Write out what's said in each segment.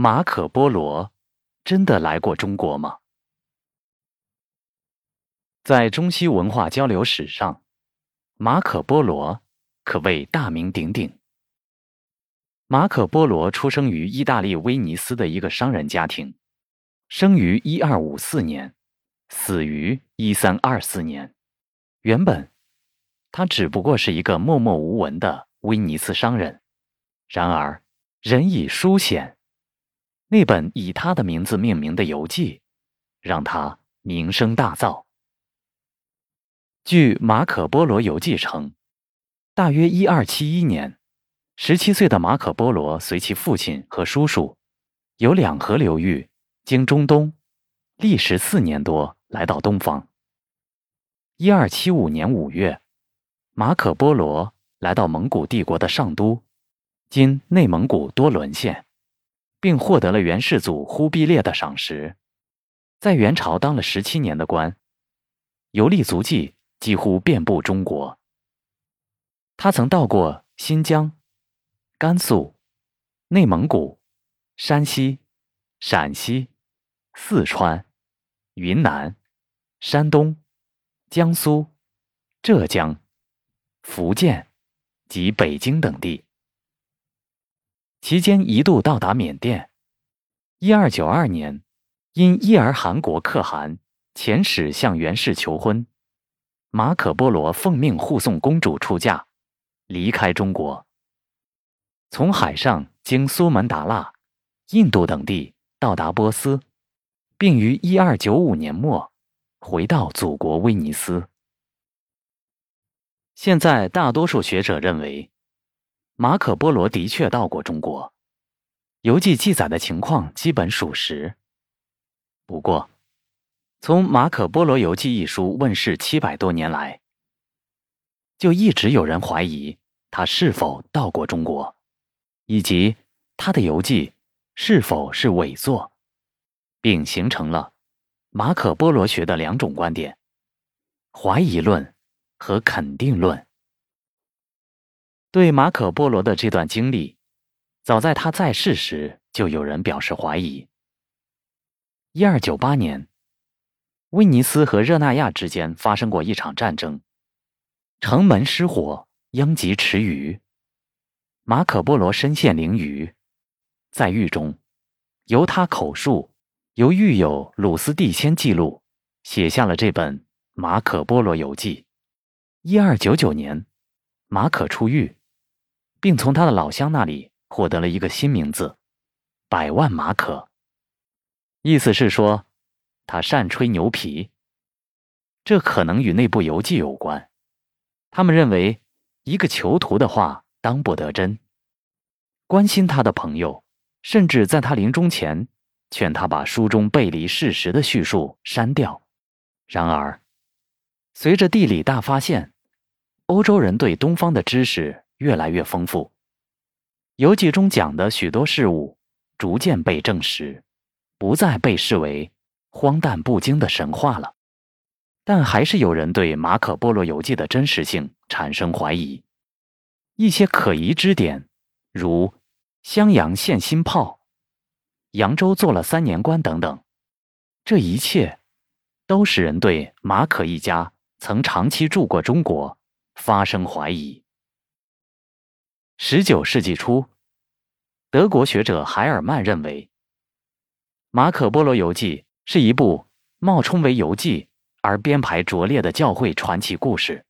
马可·波罗真的来过中国吗？在中西文化交流史上，马可·波罗可谓大名鼎鼎。马可·波罗出生于意大利威尼斯的一个商人家庭，生于一二五四年，死于一三二四年。原本，他只不过是一个默默无闻的威尼斯商人。然而，人以书显。那本以他的名字命名的游记，让他名声大噪。据《马可·波罗游记》称，大约一二七一年，十七岁的马可·波罗随其父亲和叔叔，由两河流域经中东，历时四年多来到东方。一二七五年五月，马可·波罗来到蒙古帝国的上都，今内蒙古多伦县。并获得了元世祖忽必烈的赏识，在元朝当了十七年的官，游历足迹几乎遍布中国。他曾到过新疆、甘肃、内蒙古、山西、陕西、四川、云南、山东、江苏、浙江、福建及北京等地。期间一度到达缅甸。一二九二年，因伊儿汗国可汗遣使向元氏求婚，马可·波罗奉命护送公主出嫁，离开中国。从海上经苏门答腊、印度等地到达波斯，并于一二九五年末回到祖国威尼斯。现在大多数学者认为。马可·波罗的确到过中国，游记记载的情况基本属实。不过，从《马可·波罗游记》一书问世七百多年来，就一直有人怀疑他是否到过中国，以及他的游记是否是伪作，并形成了马可·波罗学的两种观点：怀疑论和肯定论。对马可·波罗的这段经历，早在他在世时就有人表示怀疑。一二九八年，威尼斯和热那亚之间发生过一场战争，城门失火，殃及池鱼。马可·波罗身陷囹圄，在狱中，由他口述，由狱友鲁斯蒂先记录，写下了这本《马可·波罗游记》。一二九九年，马可出狱。并从他的老乡那里获得了一个新名字——百万马可。意思是说，他善吹牛皮。这可能与那部游记有关。他们认为，一个囚徒的话当不得真。关心他的朋友，甚至在他临终前劝他把书中背离事实的叙述删掉。然而，随着地理大发现，欧洲人对东方的知识。越来越丰富，游记中讲的许多事物逐渐被证实，不再被视为荒诞不经的神话了。但还是有人对马可·波罗游记的真实性产生怀疑。一些可疑之点，如襄阳献新炮、扬州做了三年官等等，这一切都使人对马可一家曾长期住过中国发生怀疑。十九世纪初，德国学者海尔曼认为，《马可·波罗游记》是一部冒充为游记而编排拙劣的教会传奇故事，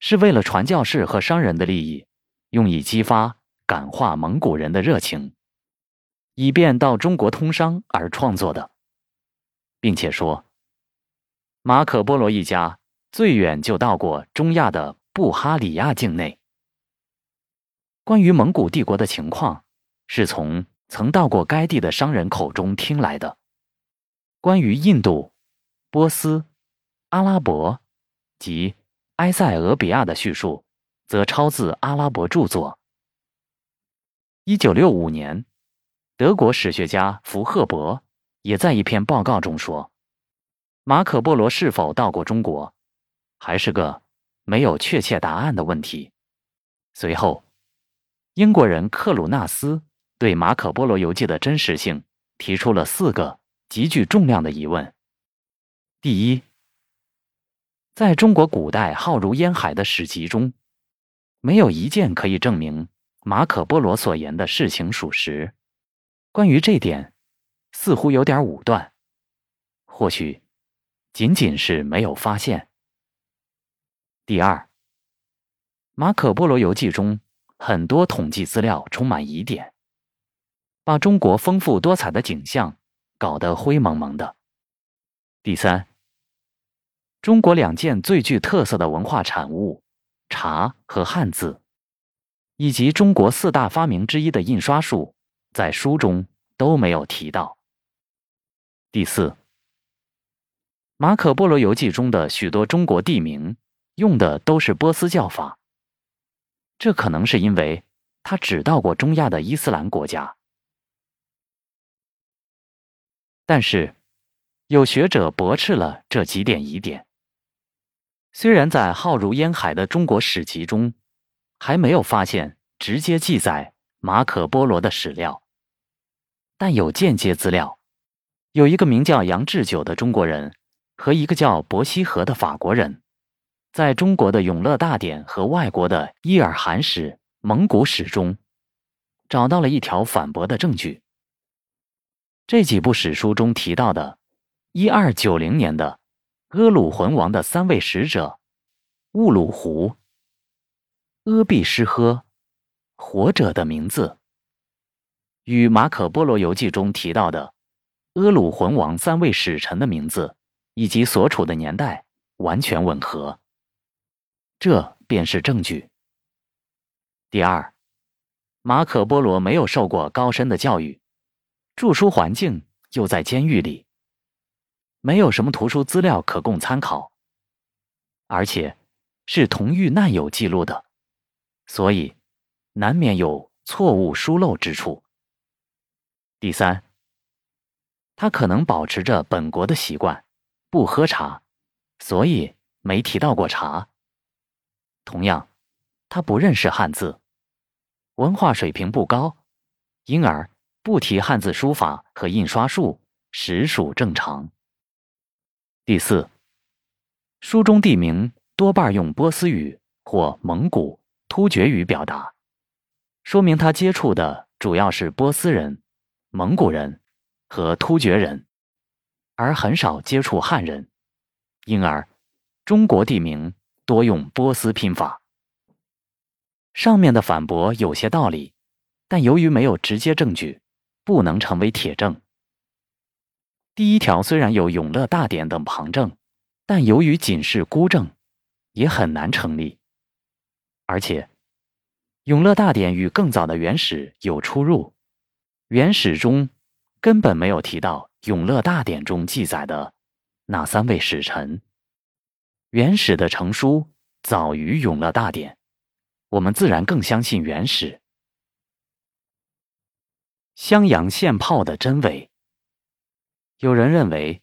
是为了传教士和商人的利益，用以激发感化蒙古人的热情，以便到中国通商而创作的，并且说，马可·波罗一家最远就到过中亚的布哈里亚境内。关于蒙古帝国的情况，是从曾到过该地的商人口中听来的。关于印度、波斯、阿拉伯及埃塞俄比亚的叙述，则抄自阿拉伯著作。一九六五年，德国史学家福赫伯也在一篇报告中说，马可·波罗是否到过中国，还是个没有确切答案的问题。随后。英国人克鲁纳斯对《马可·波罗游记》的真实性提出了四个极具重量的疑问。第一，在中国古代浩如烟海的史籍中，没有一件可以证明马可·波罗所言的事情属实。关于这点，似乎有点武断，或许仅仅是没有发现。第二，《马可·波罗游记》中很多统计资料充满疑点，把中国丰富多彩的景象搞得灰蒙蒙的。第三，中国两件最具特色的文化产物——茶和汉字，以及中国四大发明之一的印刷术，在书中都没有提到。第四，《马可·波罗游记》中的许多中国地名。用的都是波斯叫法，这可能是因为他只到过中亚的伊斯兰国家。但是，有学者驳斥了这几点疑点。虽然在浩如烟海的中国史籍中，还没有发现直接记载马可·波罗的史料，但有间接资料，有一个名叫杨志久的中国人和一个叫伯希和的法国人。在中国的《永乐大典》和外国的《伊尔汗史》《蒙古史》中，找到了一条反驳的证据。这几部史书中提到的1290年的阿鲁浑王的三位使者兀鲁胡、阿必施呵、活者的名字，与《马可·波罗游记》中提到的阿鲁浑王三位使臣的名字以及所处的年代完全吻合。这便是证据。第二，马可·波罗没有受过高深的教育，著书环境又在监狱里，没有什么图书资料可供参考，而且是同狱难友记录的，所以难免有错误疏漏之处。第三，他可能保持着本国的习惯，不喝茶，所以没提到过茶。同样，他不认识汉字，文化水平不高，因而不提汉字书法和印刷术，实属正常。第四，书中地名多半用波斯语或蒙古、突厥语表达，说明他接触的主要是波斯人、蒙古人和突厥人，而很少接触汉人，因而中国地名。多用波斯拼法。上面的反驳有些道理，但由于没有直接证据，不能成为铁证。第一条虽然有《永乐大典》等旁证，但由于仅是孤证，也很难成立。而且，《永乐大典》与更早的原始有出入，原始中根本没有提到《永乐大典》中记载的那三位使臣。原始的成书早于《永乐大典》，我们自然更相信原始。襄阳献炮的真伪。有人认为，《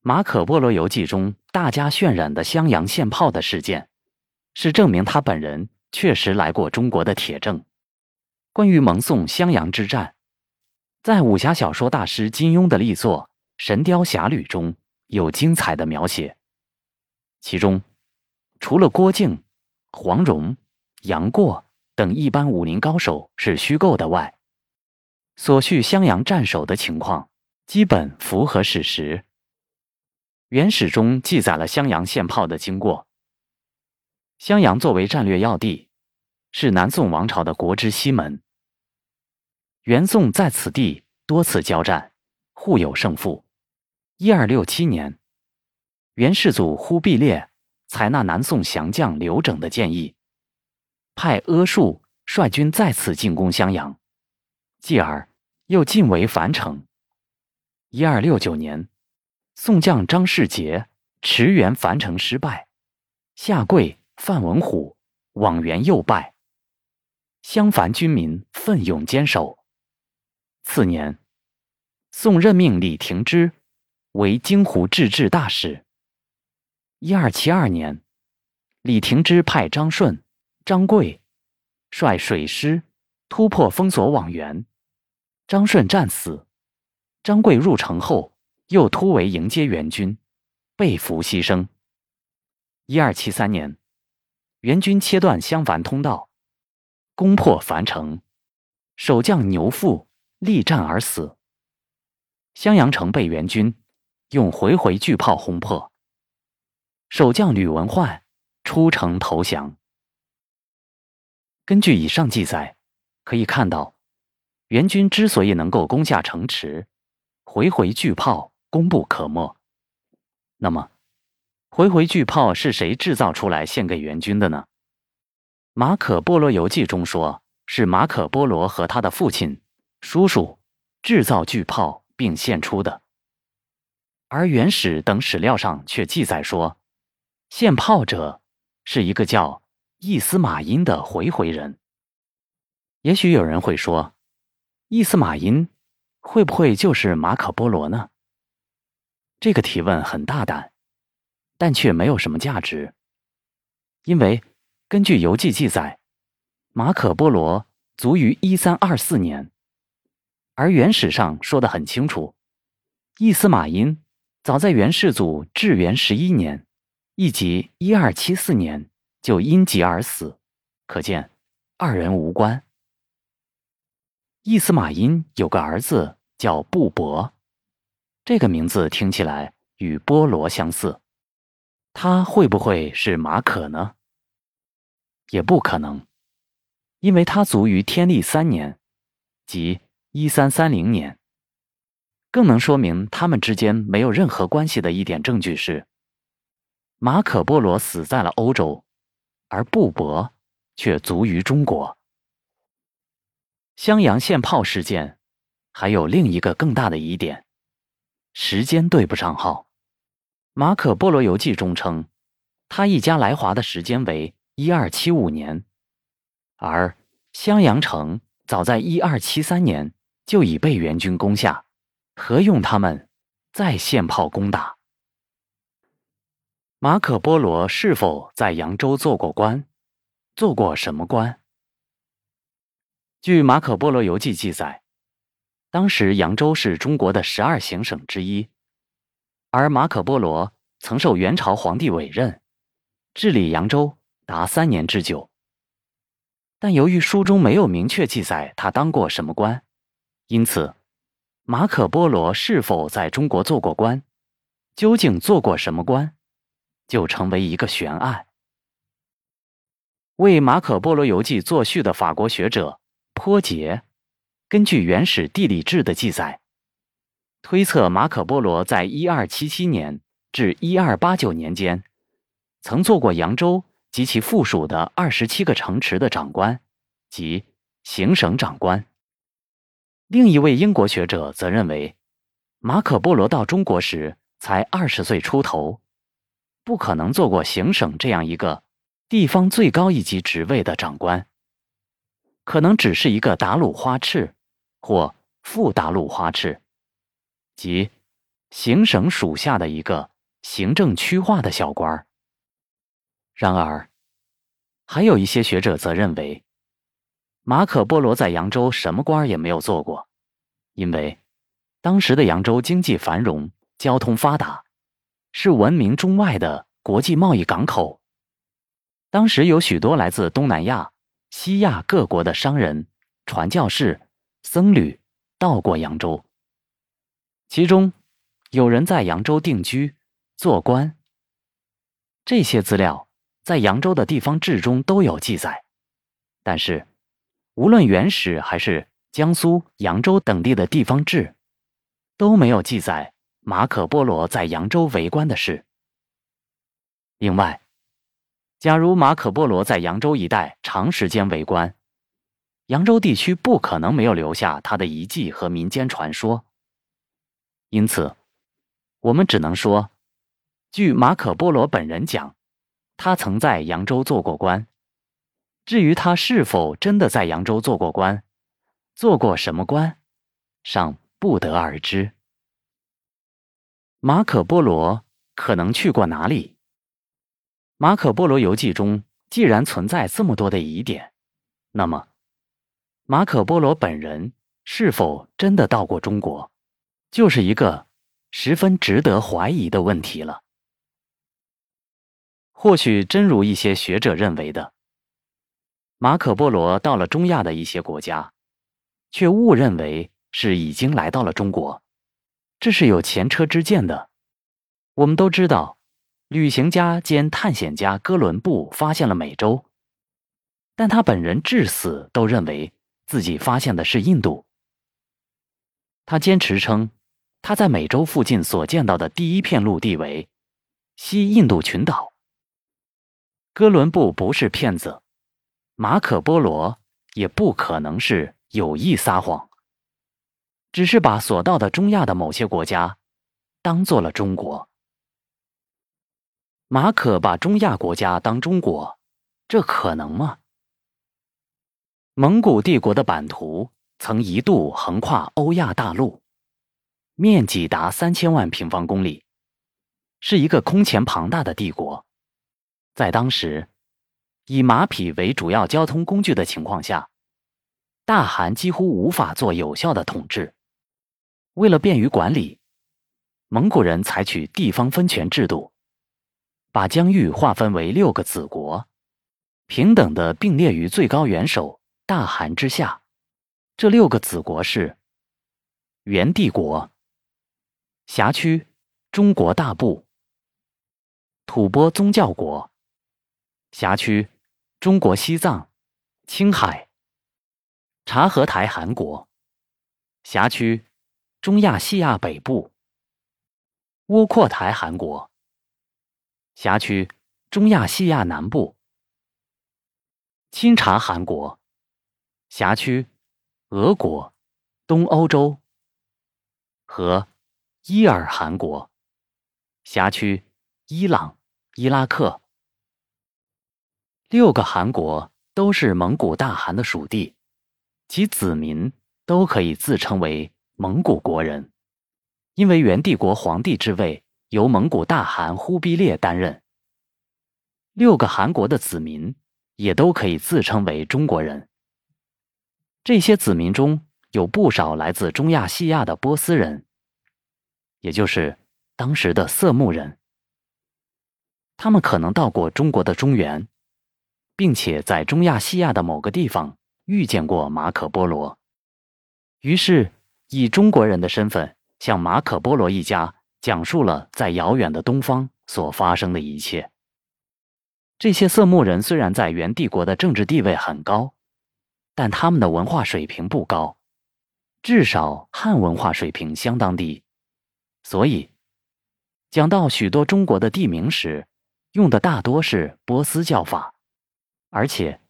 马可·波罗游记》中大家渲染的襄阳献炮的事件，是证明他本人确实来过中国的铁证。关于蒙宋襄阳之战，在武侠小说大师金庸的力作《神雕侠侣》中有精彩的描写。其中，除了郭靖、黄蓉、杨过等一般武林高手是虚构的外，所叙襄阳战守的情况基本符合史实。原始中记载了襄阳献炮的经过。襄阳作为战略要地，是南宋王朝的国之西门。元宋在此地多次交战，互有胜负。一二六七年。元世祖忽必烈采纳南宋降将刘整的建议，派阿术率军再次进攻襄阳，继而又进围樊城。一二六九年，宋将张世杰驰援樊城失败，下跪范文虎往援又败，襄樊军民奋勇坚守。次年，宋任命李廷芝为京湖制置大使。一二七二年，李廷芝派张顺、张贵率水师突破封锁网援，张顺战死，张贵入城后又突围迎接援军，被俘牺牲。一二七三年，援军切断襄樊通道，攻破樊城，守将牛富力战而死。襄阳城被援军用回回巨炮轰破，守将吕文焕出城投降。根据以上记载，可以看到。援军之所以能够攻下城池，回回巨炮功不可没。那么，回回巨炮是谁制造出来献给援军的呢？《马可·波罗游记》中说，是马可·波罗和他的父亲、叔叔制造巨炮并献出的。而《元史》等史料上却记载说，献炮者是一个叫易司马因的回回人。也许有人会说。伊斯马因会不会就是马可波罗呢？这个提问很大胆，但却没有什么价值，因为根据游记记载，马可波罗卒于一三二四年，而原史上说的很清楚，伊斯马因早在元世祖至元十一年，亦即一二七四年就因疾而死，可见二人无关。伊斯马因有个儿子叫布伯，这个名字听起来与波罗相似，他会不会是马可呢？也不可能，因为他卒于天历三年，即一三三零年。更能说明他们之间没有任何关系的一点证据是，马可波罗死在了欧洲，而布伯却卒于中国。襄阳献炮事件，还有另一个更大的疑点：时间对不上号。马可·波罗游记中称，他一家来华的时间为一二七五年，而襄阳城早在一二七三年就已被元军攻下，何用他们再献炮攻打？马可·波罗是否在扬州做过官？做过什么官？据《马可·波罗游记》记载，当时扬州是中国的十二行省之一，而马可·波罗曾受元朝皇帝委任，治理扬州达三年之久。但由于书中没有明确记载他当过什么官，因此，马可·波罗是否在中国做过官，究竟做过什么官，就成为一个悬案。为《马可·波罗游记》作序的法国学者。坡杰根据《原始地理志》的记载，推测马可·波罗在一二七七年至一二八九年间，曾做过扬州及其附属的二十七个城池的长官及行省长官。另一位英国学者则认为，马可·波罗到中国时才二十岁出头，不可能做过行省这样一个地方最高一级职位的长官。可能只是一个达鲁花赤，或副达鲁花赤，即行省属下的一个行政区划的小官儿。然而，还有一些学者则认为，马可·波罗在扬州什么官儿也没有做过，因为当时的扬州经济繁荣，交通发达，是闻名中外的国际贸易港口。当时有许多来自东南亚。西亚各国的商人、传教士、僧侣到过扬州，其中有人在扬州定居、做官。这些资料在扬州的地方志中都有记载，但是无论原始还是江苏扬州等地的地方志，都没有记载马可·波罗在扬州为官的事。另外，假如马可·波罗在扬州一带长时间为官，扬州地区不可能没有留下他的遗迹和民间传说。因此，我们只能说，据马可·波罗本人讲，他曾在扬州做过官。至于他是否真的在扬州做过官，做过什么官，尚不得而知。马可·波罗可能去过哪里？马可·波罗游记中既然存在这么多的疑点，那么马可·波罗本人是否真的到过中国，就是一个十分值得怀疑的问题了。或许真如一些学者认为的，马可·波罗到了中亚的一些国家，却误认为是已经来到了中国，这是有前车之鉴的。我们都知道，旅行家兼探险家哥伦布发现了美洲，但他本人至死都认为自己发现的是印度。他坚持称，他在美洲附近所见到的第一片陆地为西印度群岛。哥伦布不是骗子，马可·波罗也不可能是有意撒谎，只是把所到的中亚的某些国家当做了中国。马可把中亚国家当中国，这可能吗？蒙古帝国的版图。曾一度横跨欧亚大陆，面积达三千万平方公里，是一个空前庞大的帝国。在当时，以马匹为主要交通工具的情况下，大汗几乎无法做有效的统治。为了便于管理，蒙古人采取地方分权制度，把疆域划分为六个子国，平等的并列于最高元首大汗之下。这六个子国是：元帝国、辖区中国大部、吐蕃宗教国、辖区中国西藏、青海、察合台汗国、辖区中亚西亚北部、窝阔台汗国、辖区中亚西亚南部、钦察汗国、辖区。俄国、东欧洲和伊尔汗国辖区，伊朗、伊拉克六个汗国都是蒙古大汗的属地，其子民都可以自称为蒙古国人，因为元帝国皇帝之位由蒙古大汗忽必烈担任。六个汗国的子民也都可以自称为中国人。这些子民中有不少来自中亚细亚的波斯人，也就是当时的色目人。他们可能到过中国的中原，并且在中亚细亚的某个地方遇见过马可·波罗，于是以中国人的身份向马可·波罗一家讲述了在遥远的东方所发生的一切。这些色目人虽然在元帝国的政治地位很高。但他们的文化水平不高，至少汉文化水平相当低，所以讲到许多中国的地名时，用的大多是波斯叫法，而且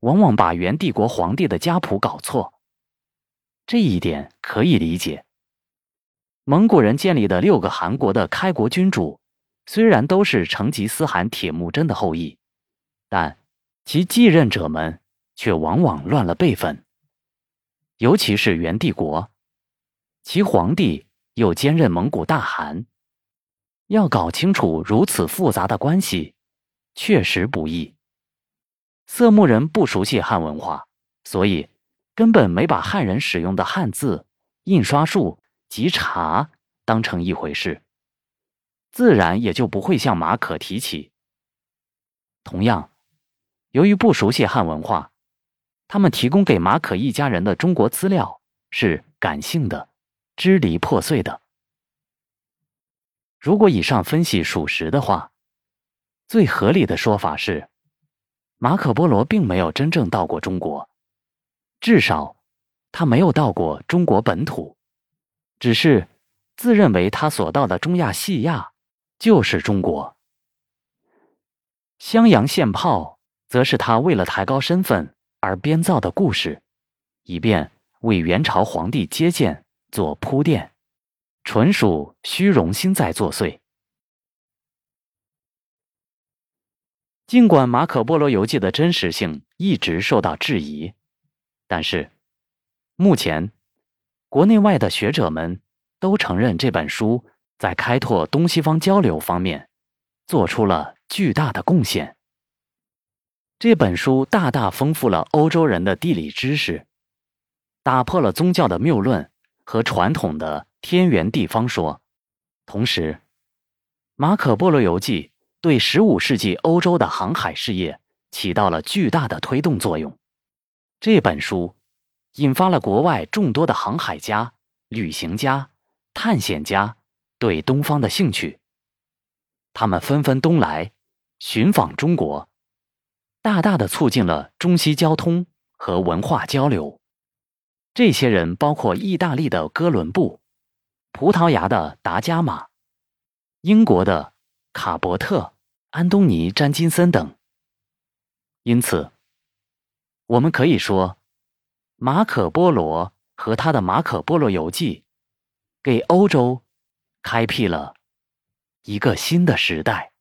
往往把元帝国皇帝的家谱搞错。这一点可以理解。蒙古人建立的六个汗国的开国君主，虽然都是成吉思汗铁木真的后裔，但其继任者们。却往往乱了辈分，尤其是元帝国，其皇帝又兼任蒙古大汗，要搞清楚如此复杂的关系，确实不易。色目人不熟悉汉文化，所以根本没把汉人使用的汉字、印刷术及茶当成一回事，自然也就不会向马可提起。同样，由于不熟悉汉文化。他们提供给马可一家人的中国资料是感性的、支离破碎的。如果以上分析属实的话，最合理的说法是，马可波罗并没有真正到过中国，至少他没有到过中国本土，只是自认为他所到的中亚细亚就是中国。襄阳献炮，则是他为了抬高身份。而编造的故事，以便为元朝皇帝接见做铺垫，纯属虚荣心在作祟。尽管《马可·波罗游记》的真实性一直受到质疑，但是目前国内外的学者们都承认这本书在开拓东西方交流方面做出了巨大的贡献。这本书大大丰富了欧洲人的地理知识，打破了宗教的谬论和传统的天圆地方说。同时，《马可·波罗游记》对15世纪欧洲的航海事业起到了巨大的推动作用。这本书引发了国外众多的航海家、旅行家、探险家对东方的兴趣。他们纷纷东来，寻访中国，大大的促进了中西交通和文化交流。这些人包括意大利的哥伦布。葡萄牙的达伽马，英国的卡伯特、安东尼·詹金森等。因此，我们可以说，马可·波罗和他的《马可·波罗游记》，给欧洲开辟了一个新的时代。